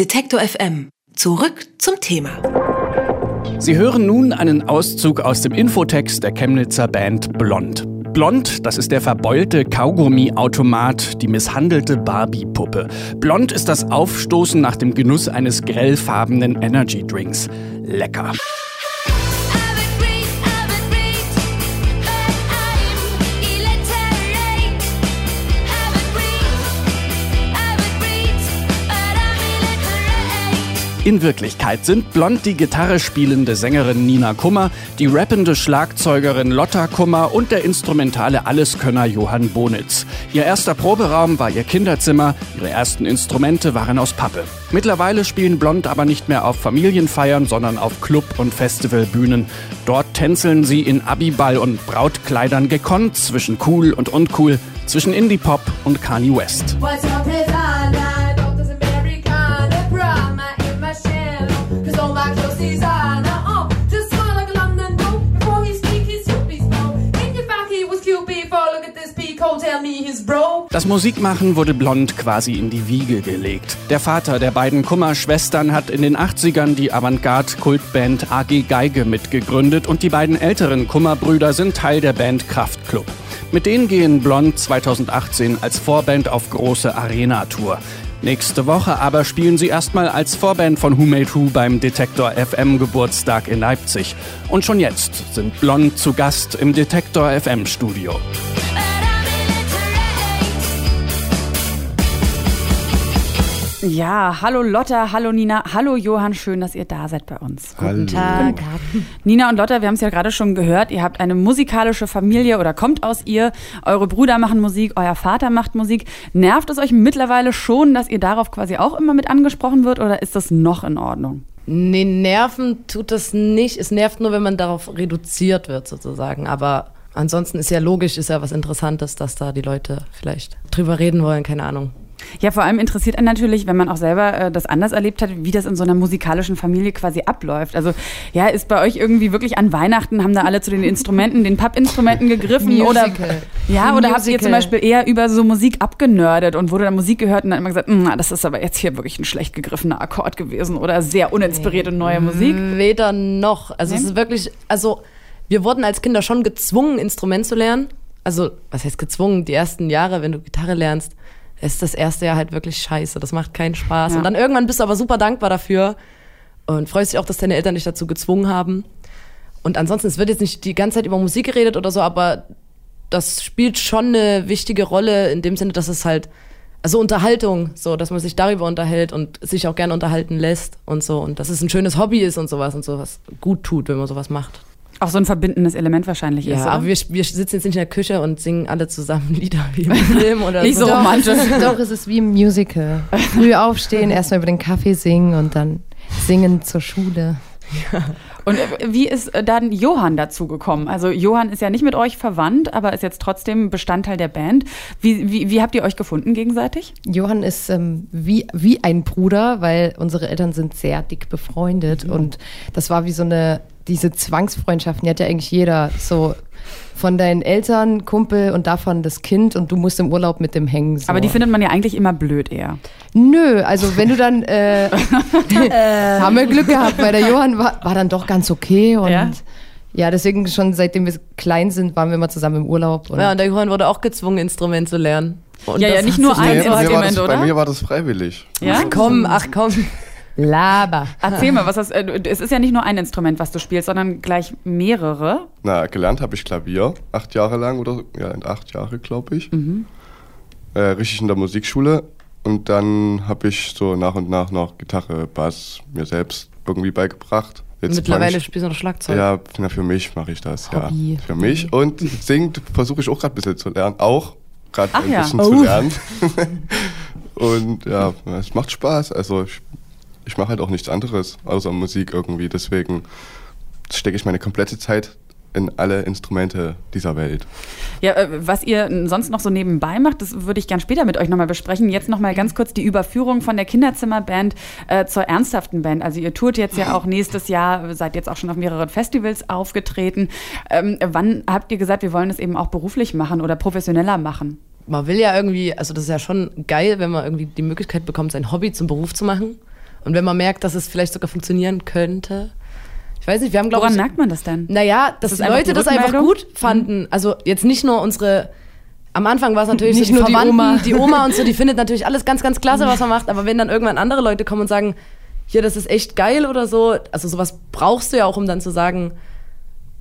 Detektor FM. Zurück zum Thema. Sie hören nun einen Auszug aus dem Infotext der Chemnitzer Band Blond. Blond, das ist der verbeulte Kaugummi-Automat, die misshandelte Barbie-Puppe. Blond ist das Aufstoßen nach dem Genuss eines grellfarbenen Energy-Drinks. Lecker. In Wirklichkeit sind blond die Gitarre spielende Sängerin Nina Kummer, die rappende Schlagzeugerin Lotta Kummer und der instrumentale Alleskönner Johann Bonitz. Ihr erster Proberaum war ihr Kinderzimmer, ihre ersten Instrumente waren aus Pappe. Mittlerweile spielen Blond aber nicht mehr auf Familienfeiern, sondern auf Club- und Festivalbühnen. Dort tänzeln sie in Abiball und Brautkleidern gekonnt zwischen cool und uncool, zwischen Indie-Pop und Kanye West. Das Musikmachen wurde Blond quasi in die Wiege gelegt. Der Vater der beiden Kummer-Schwestern hat in den 80ern die Avantgarde-Kultband AG Geige mitgegründet und die beiden älteren Kummer-Brüder sind Teil der Band Kraftklub. Mit denen gehen Blond 2018 als Vorband auf große Arena-Tour. Nächste Woche aber spielen sie erstmal als Vorband von Who Made Who beim Detektor FM Geburtstag in Leipzig. Und schon jetzt sind Blond zu Gast im Detektor FM Studio. Ja, hallo Lotta, hallo Nina, hallo Johann, schön, dass ihr da seid bei uns. Hallo. Guten Tag. Nina und Lotta, wir haben es ja gerade schon gehört, ihr habt eine musikalische Familie oder kommt aus ihr. Eure Brüder machen Musik, euer Vater macht Musik. Nervt es euch mittlerweile schon, dass ihr darauf quasi auch immer mit angesprochen wird oder ist das noch in Ordnung? Nee, nerven tut das nicht. Es nervt nur, wenn man darauf reduziert wird sozusagen. Aber ansonsten ist ja logisch, ist ja was Interessantes, dass da die Leute vielleicht drüber reden wollen, keine Ahnung. Ja, vor allem interessiert einen natürlich, wenn man auch selber äh, das anders erlebt hat, wie das in so einer musikalischen Familie quasi abläuft. Also ja, ist bei euch irgendwie wirklich an Weihnachten, haben da alle zu den Instrumenten, den Pappinstrumenten gegriffen? oder ja, oder habt ihr zum Beispiel eher über so Musik abgenördet und wurde dann Musik gehört und dann immer gesagt, hm, das ist aber jetzt hier wirklich ein schlecht gegriffener Akkord gewesen oder sehr uninspirierte neue Musik? Weder noch. Also nee? es ist wirklich, also wir wurden als Kinder schon gezwungen, Instrument zu lernen. Also, was heißt gezwungen? Die ersten Jahre, wenn du Gitarre lernst, ist das erste Jahr halt wirklich scheiße. Das macht keinen Spaß. Ja. Und dann irgendwann bist du aber super dankbar dafür und freust dich auch, dass deine Eltern dich dazu gezwungen haben. Und ansonsten, es wird jetzt nicht die ganze Zeit über Musik geredet oder so, aber das spielt schon eine wichtige Rolle in dem Sinne, dass es halt, also Unterhaltung, so, dass man sich darüber unterhält und sich auch gerne unterhalten lässt und so. Und dass es ein schönes Hobby ist und sowas und sowas gut tut, wenn man sowas macht. Auch so ein verbindendes Element wahrscheinlich ja, ist. Ja, aber wir, wir, sitzen jetzt nicht in der Küche und singen alle zusammen Lieder wie im Film oder nicht so. so romantisch. Doch, es ist wie im Musical. Früh aufstehen, erstmal über den Kaffee singen und dann singen zur Schule. Ja. Und äh, wie ist äh, dann Johann dazu gekommen? Also Johann ist ja nicht mit euch verwandt, aber ist jetzt trotzdem Bestandteil der Band. Wie, wie, wie habt ihr euch gefunden gegenseitig? Johann ist ähm, wie, wie ein Bruder, weil unsere Eltern sind sehr dick befreundet mhm. und das war wie so eine diese Zwangsfreundschaften, die hat ja eigentlich jeder. So von deinen Eltern, Kumpel und davon das Kind und du musst im Urlaub mit dem hängen. So. Aber die findet man ja eigentlich immer blöd eher. Nö, also wenn du dann, äh, haben wir Glück gehabt, weil der Johann war, war dann doch ganz okay und ja? ja? deswegen schon seitdem wir klein sind, waren wir immer zusammen im Urlaub. Und ja, und der Johann wurde auch gezwungen, Instrument zu lernen. Und ja, ja, nicht nur ein Instrument, oder? Bei mir war das freiwillig. Ja? Ach komm, ach komm. Laber. Erzähl mal, was hast, äh, es ist ja nicht nur ein Instrument, was du spielst, sondern gleich mehrere. Na, gelernt habe ich Klavier, acht Jahre lang oder ja, acht Jahre, glaube ich. Mhm. Äh, richtig in der Musikschule. Und dann habe ich so nach und nach noch Gitarre, Bass mir selbst irgendwie beigebracht. Jetzt Mittlerweile ich, spielst du noch Schlagzeug. Ja, na, für mich mache ich das, Hobby. ja. Für mich. Und singen versuche ich auch gerade ein bisschen zu lernen. Auch gerade ein ja. bisschen oh. zu lernen. und ja, es macht Spaß. Also ich ich mache halt auch nichts anderes außer Musik irgendwie. Deswegen stecke ich meine komplette Zeit in alle Instrumente dieser Welt. Ja, äh, was ihr sonst noch so nebenbei macht, das würde ich gern später mit euch nochmal besprechen. Jetzt nochmal ganz kurz die Überführung von der Kinderzimmerband äh, zur ernsthaften Band. Also ihr tourt jetzt ja auch nächstes Jahr, seid jetzt auch schon auf mehreren Festivals aufgetreten. Ähm, wann habt ihr gesagt, wir wollen es eben auch beruflich machen oder professioneller machen? Man will ja irgendwie, also das ist ja schon geil, wenn man irgendwie die Möglichkeit bekommt, sein Hobby zum Beruf zu machen. Und wenn man merkt, dass es vielleicht sogar funktionieren könnte, ich weiß nicht, wir haben glaube ich. Woran merkt man das denn? Naja, dass das Leute das einfach gut fanden. Mhm. Also jetzt nicht nur unsere. Am Anfang war es natürlich nicht so die nur Verwandten, die Oma. die Oma und so, die findet natürlich alles ganz, ganz klasse, was man macht. Aber wenn dann irgendwann andere Leute kommen und sagen, hier, das ist echt geil oder so, also sowas brauchst du ja auch, um dann zu sagen,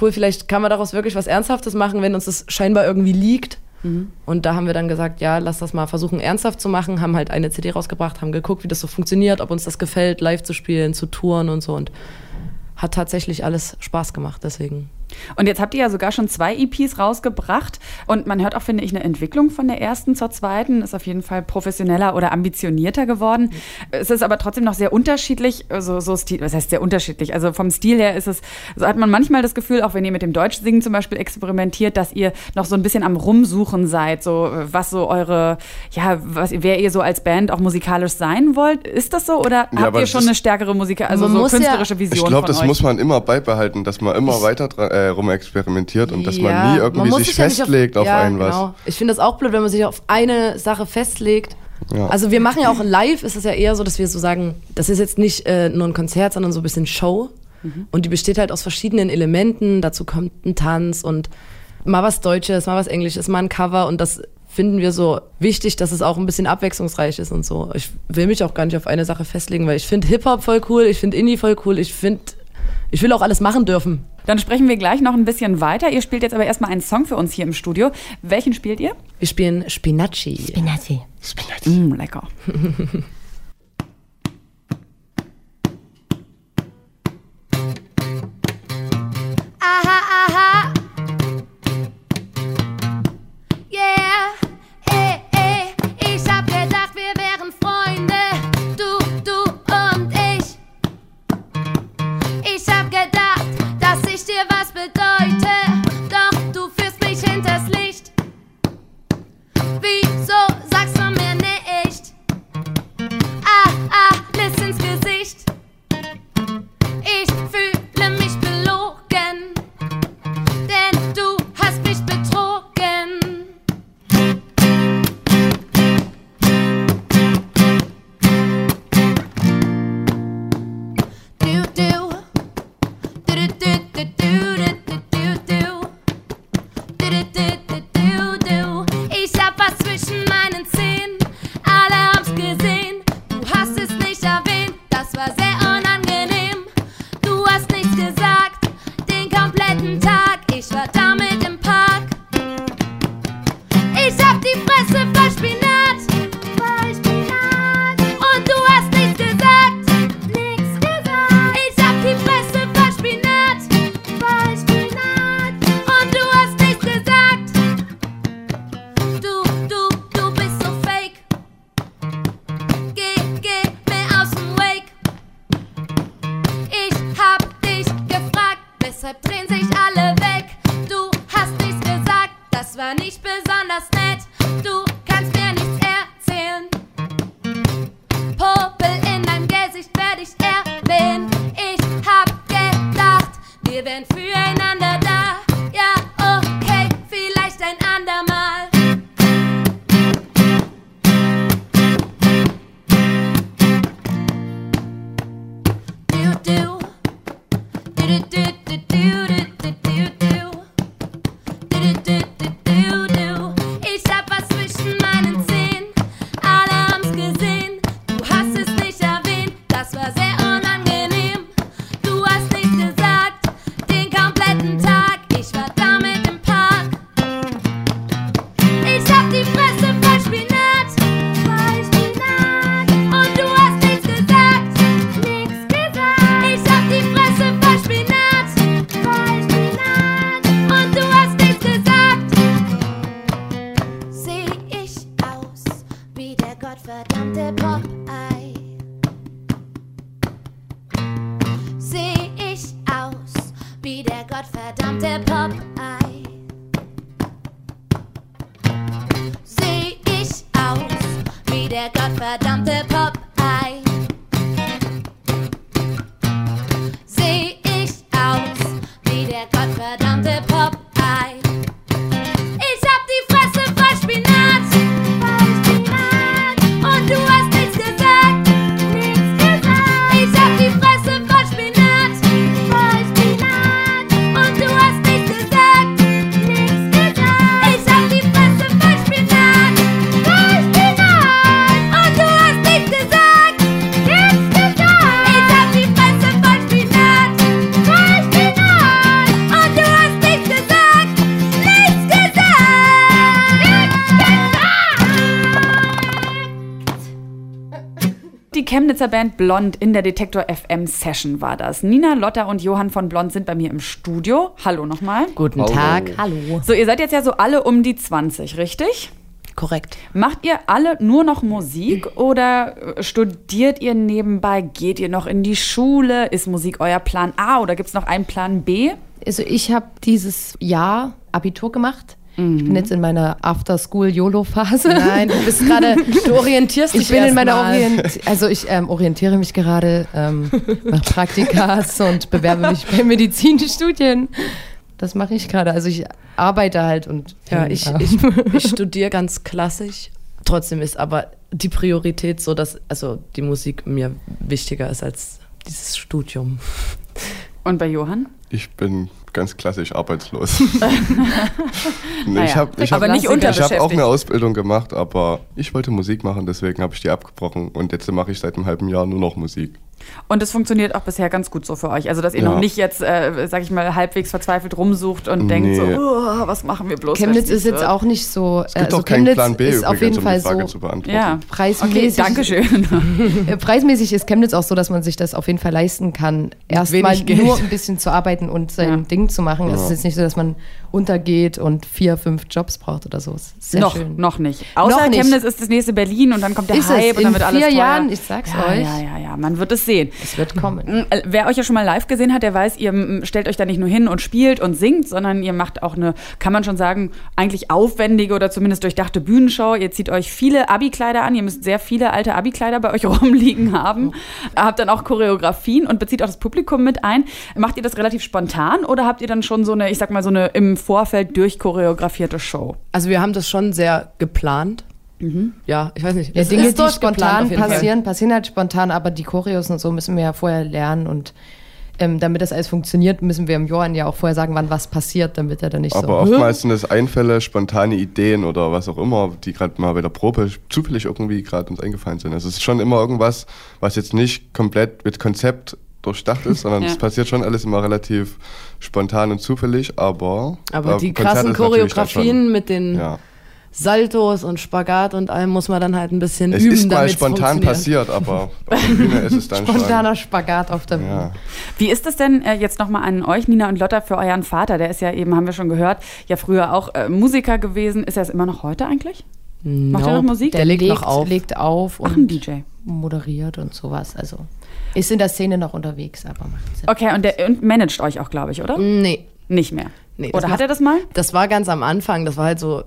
cool, vielleicht kann man daraus wirklich was Ernsthaftes machen, wenn uns das scheinbar irgendwie liegt. Mhm. Und da haben wir dann gesagt, ja, lass das mal versuchen ernsthaft zu machen, haben halt eine CD rausgebracht, haben geguckt, wie das so funktioniert, ob uns das gefällt, live zu spielen, zu touren und so und hat tatsächlich alles Spaß gemacht, deswegen. Und jetzt habt ihr ja sogar schon zwei EPs rausgebracht und man hört auch, finde ich, eine Entwicklung von der ersten zur zweiten, ist auf jeden Fall professioneller oder ambitionierter geworden. Es ist aber trotzdem noch sehr unterschiedlich, so, so Stil, was heißt sehr unterschiedlich? Also vom Stil her ist es, so hat man manchmal das Gefühl, auch wenn ihr mit dem Deutschsingen zum Beispiel experimentiert, dass ihr noch so ein bisschen am Rumsuchen seid, so was so eure, ja, was, wer ihr so als Band auch musikalisch sein wollt. Ist das so oder ja, habt ihr schon eine stärkere Musik, also so künstlerische ja, Vision? Ich glaube, das euch? muss man immer beibehalten, dass man immer weiter dran, äh, rumexperimentiert und dass ja, man nie irgendwie man sich festlegt auf, auf ja, ein was. Genau. Ich finde das auch blöd, wenn man sich auf eine Sache festlegt. Ja. Also wir machen ja auch live, ist es ja eher so, dass wir so sagen, das ist jetzt nicht äh, nur ein Konzert, sondern so ein bisschen Show. Mhm. Und die besteht halt aus verschiedenen Elementen. Dazu kommt ein Tanz und mal was Deutsches, mal was Englisches, mal ein Cover und das finden wir so wichtig, dass es auch ein bisschen abwechslungsreich ist und so. Ich will mich auch gar nicht auf eine Sache festlegen, weil ich finde Hip-Hop voll cool, ich finde Indie voll cool, ich finde ich will auch alles machen dürfen. Dann sprechen wir gleich noch ein bisschen weiter. Ihr spielt jetzt aber erstmal einen Song für uns hier im Studio. Welchen spielt ihr? Wir spielen Spinacci. Spinacci. Spinacci. Mm, lecker. ti pasa? tour. Seh ich aus wie der gottverdammte Pop. Band Blond in der Detektor FM Session war das. Nina, Lotta und Johann von Blond sind bei mir im Studio. Hallo nochmal. Guten Hallo. Tag. Hallo. So, ihr seid jetzt ja so alle um die 20, richtig? Korrekt. Macht ihr alle nur noch Musik oder äh, studiert ihr nebenbei? Geht ihr noch in die Schule? Ist Musik euer Plan A oder gibt es noch einen Plan B? Also ich habe dieses Jahr Abitur gemacht. Ich bin jetzt in meiner After-School-YOLO-Phase. Nein, du bist gerade, du orientierst dich Ich bin in meiner. Orient also ich ähm, orientiere mich gerade ähm, nach Praktikas und bewerbe mich bei Medizinstudien. Das mache ich gerade. Also ich arbeite halt und Ja, ich, ich, ich studiere ganz klassisch. Trotzdem ist aber die Priorität so, dass also die Musik mir wichtiger ist als dieses Studium. Und bei Johann? Ich bin ganz klassisch arbeitslos. nee, Naja, ich habe ich aber hab, nicht ich hab auch eine Ausbildung gemacht, aber ich wollte Musik machen, deswegen habe ich die abgebrochen und jetzt mache ich seit einem halben Jahr nur noch Musik. Und es funktioniert auch bisher ganz gut so für euch. Also, dass ihr Ja. noch nicht jetzt, äh, sag ich mal, halbwegs verzweifelt rumsucht und denkt Nee. so, "Oh, was machen wir bloß? Chemnitz ist jetzt wird?" auch nicht so. Es gibt also auch keinen Chemnitz Plan B ist auf übrigens, jeden um Fall die Frage so zu beantworten. Ja, okay, preismäßig. Dankeschön. Äh, Preismäßig ist Chemnitz auch so, dass man sich das auf jeden Fall leisten kann, erstmal nur ein bisschen zu arbeiten und sein Ja. Ding zu machen. Es ist jetzt nicht so, dass man untergeht und vier, fünf Jobs braucht oder so. Sehr noch, schön. noch nicht. Außer Noch nicht. Chemnitz ist das nächste Berlin und dann kommt der Ist Hype es und dann in wird alles vier teuer. Jahren? Ich sag's ja, euch. Ja, ja, ja, man wird es sehen. Es wird kommen. Äh, Wer euch ja schon mal live gesehen hat, der weiß, ihr mm, stellt euch da nicht nur hin und spielt und singt, sondern ihr macht auch eine, kann man schon sagen, eigentlich aufwendige oder zumindest durchdachte Bühnenshow. Ihr zieht euch viele Abi-Kleider an, ihr müsst sehr viele alte Abi-Kleider bei euch rumliegen haben. Habt dann auch Choreografien und bezieht auch das Publikum mit ein. Macht ihr das relativ spontan oder habt ihr dann schon so eine, ich sag mal, so eine im Vorfeld durchchoreografierte Show? Also wir haben das schon sehr geplant. Ja, ich weiß nicht. Ja, Es Dinge, ist die spontan passieren, passieren halt spontan, aber die Choreos und so müssen wir ja vorher lernen und ähm, damit das alles funktioniert, müssen wir im Johann ja auch vorher sagen, wann was passiert, damit er dann nicht Aber so. oftmals sind es Einfälle, spontane Ideen oder was auch immer, die gerade mal bei der Probe zufällig irgendwie gerade uns eingefallen sind. Also es ist schon immer irgendwas, was jetzt nicht komplett mit Konzept durchdacht ist, sondern Ja. es passiert schon alles immer relativ spontan und zufällig, aber Aber äh, die Konzert krassen Choreografien mit den ja. Saltos und Spagat und allem muss man dann halt ein bisschen Es üben, ist mal spontan passiert, aber auf der Bühne ist es dann Spontaner Spagat auf der. Bühne. Ja. Wie ist es denn äh, jetzt nochmal an euch, Nina und Lotta, für euren Vater? Der ist ja eben, haben wir schon gehört, ja früher auch äh, Musiker gewesen. Ist er es immer noch heute eigentlich? Macht er noch Musik? Der legt noch auf. legt auf Ach, ein und DJ. moderiert und sowas. Also ist in der Szene noch unterwegs, aber macht's. Okay, und der und managt euch auch, glaube ich, oder? Nee. Nicht mehr. Nee, oder macht- hat er das mal? Das war ganz am Anfang, das war halt so,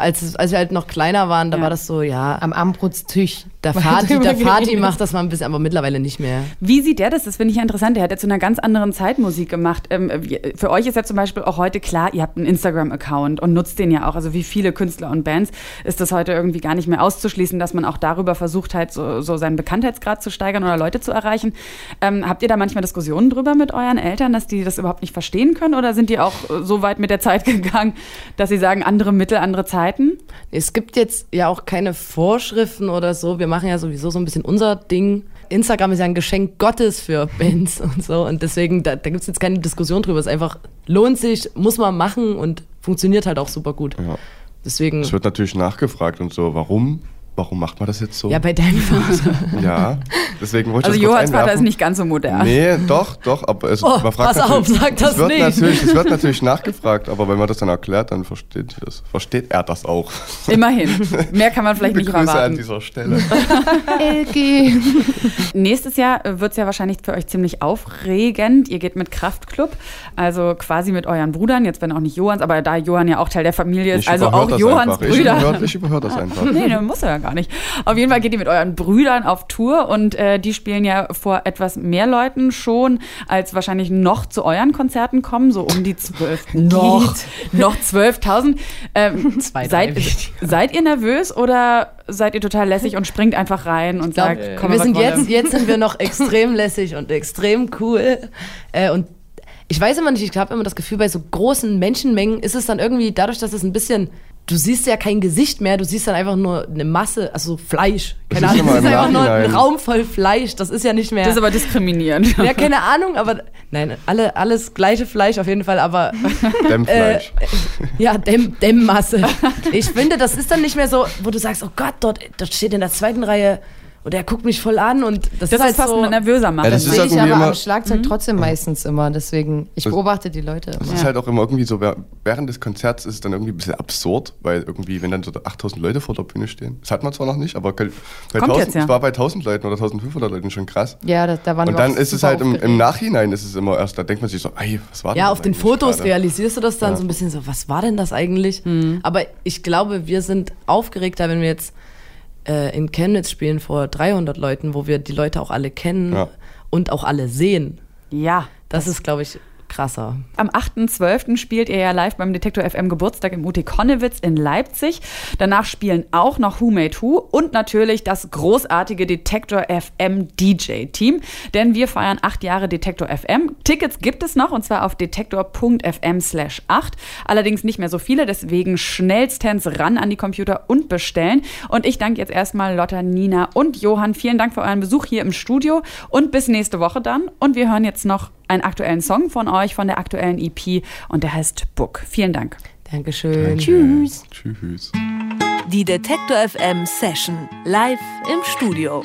als, als wir halt noch kleiner waren, da Ja. war das so, ja, Am Armbrutstisch. der Vati, der Vati macht das mal ein bisschen, aber mittlerweile nicht mehr. Wie sieht der das? Das finde ich ja interessant. Der hat ja zu einer ganz anderen Zeit Musik gemacht. Ähm, für euch ist ja zum Beispiel auch heute klar, ihr habt einen Instagram-Account und nutzt den ja auch. Also wie viele Künstler und Bands ist das heute irgendwie gar nicht mehr auszuschließen, dass man auch darüber versucht, halt so, so seinen Bekanntheitsgrad zu steigern oder Leute zu erreichen. Ähm, habt ihr da manchmal Diskussionen drüber mit euren Eltern, dass die das überhaupt nicht verstehen können? Oder sind die auch äh, so weit mit der Zeit gegangen, dass sie sagen, andere Mittel, andere Zeiten? Es gibt jetzt ja auch keine Vorschriften oder so. Wir machen ja sowieso so ein bisschen unser Ding. Instagram ist ja ein Geschenk Gottes für Bands und so. Und deswegen, da, da gibt es jetzt keine Diskussion drüber. Es ist einfach, lohnt sich, muss man machen und funktioniert halt auch super gut. Ja. Deswegen, Es wird natürlich nachgefragt und so, warum? Warum macht man das jetzt so? ja, bei deinem Vater. Ja, deswegen wollte ich Also das Johanns Vater ist nicht ganz so modern. Nee, doch, doch, aber es, Oh, man fragt pass auf, sag das es wird nicht. Natürlich, es wird natürlich nachgefragt, aber wenn man das dann erklärt, dann versteht, das, versteht er das auch. Immerhin. Mehr kann man vielleicht nicht Grüße an erwarten. dieser Stelle. LG. Nächstes Jahr wird es ja wahrscheinlich für euch ziemlich aufregend. Ihr geht mit Kraftklub, also quasi mit euren Brüdern, jetzt wenn auch nicht Johanns, aber da Johann ja auch Teil der Familie ist, Ich also auch Johanns einfach. Ich Brüder. überhör, ich überhör das einfach. Nee, das muss er ja gar nicht. Auf jeden Fall geht ihr mit euren Brüdern auf Tour und äh, die spielen ja vor etwas mehr Leuten schon, als wahrscheinlich noch zu euren Konzerten kommen, so um die zwölf. noch. noch 12.000. Ähm, Zwei, seid, seid ihr nervös oder seid ihr total lässig und springt einfach rein und glaub, sagt, komm, wir sind jetzt, jetzt sind wir noch extrem lässig und extrem cool. Äh, und ich weiß immer nicht, ich habe immer das Gefühl, bei so großen Menschenmengen ist es dann irgendwie, dadurch, dass es ein bisschen, du siehst ja kein Gesicht mehr, du siehst dann einfach nur eine Masse, also Fleisch. Keine Das ist Ahnung, immer es ist einfach nur ein. Raum voll Fleisch, das ist ja nicht mehr. Das ist aber diskriminierend. ja, keine Ahnung, aber nein, alle, alles gleiche Fleisch auf jeden Fall, aber Dämmfleisch. ja, Dämm, Dämmmasse. Ich finde, das ist dann nicht mehr so, wo du sagst, oh Gott, dort, dort steht in der zweiten Reihe und er guckt mich voll an und das, das ist halt fast so nervöser machen. Ja, das, das sehe ich aber am Schlagzeug mhm. trotzdem meistens immer. Deswegen, ich beobachte die Leute immer. Das ist halt auch immer irgendwie so, während des Konzerts ist es dann irgendwie ein bisschen absurd, weil irgendwie, wenn dann so 8000 Leute vor der Bühne stehen, das hat man zwar noch nicht, aber bei 1000, jetzt, ja. es war bei 1000 Leuten oder 1500 Leuten schon krass. Ja, da, da waren Und dann ist es halt im, im, Nachhinein ist es immer erst, da denkt man sich so, ey, was war das? Ja, auf den Fotos grade? realisierst du das dann ja. so ein bisschen so, was war denn das eigentlich? Mhm. Aber ich glaube, wir sind aufgeregter, wenn wir jetzt äh, in Chemnitz spielen vor 300 Leuten, wo wir die Leute auch alle kennen ja. und auch alle sehen. Ja. Das, das ist, glaube ich, krasser. Am 8.12. spielt ihr ja live beim Detektor FM Geburtstag im UT Konnewitz in Leipzig. Danach spielen auch noch Who Made Who und natürlich das großartige Detektor FM DJ Team. Denn wir feiern acht Jahre Detektor FM. Tickets gibt es noch und zwar auf detektor.fm slash 8. Allerdings nicht mehr so viele, deswegen schnellstens ran an die Computer und bestellen. Und ich danke jetzt erstmal Lotta, Nina und Johann. Vielen Dank für euren Besuch hier im Studio und bis nächste Woche dann. Und wir hören jetzt noch einen aktuellen Song von euch, von der aktuellen EP und der heißt Book. Vielen Dank. Dankeschön. Danke. Tschüss. Tschüss. Die Detektor FM Session live im Studio.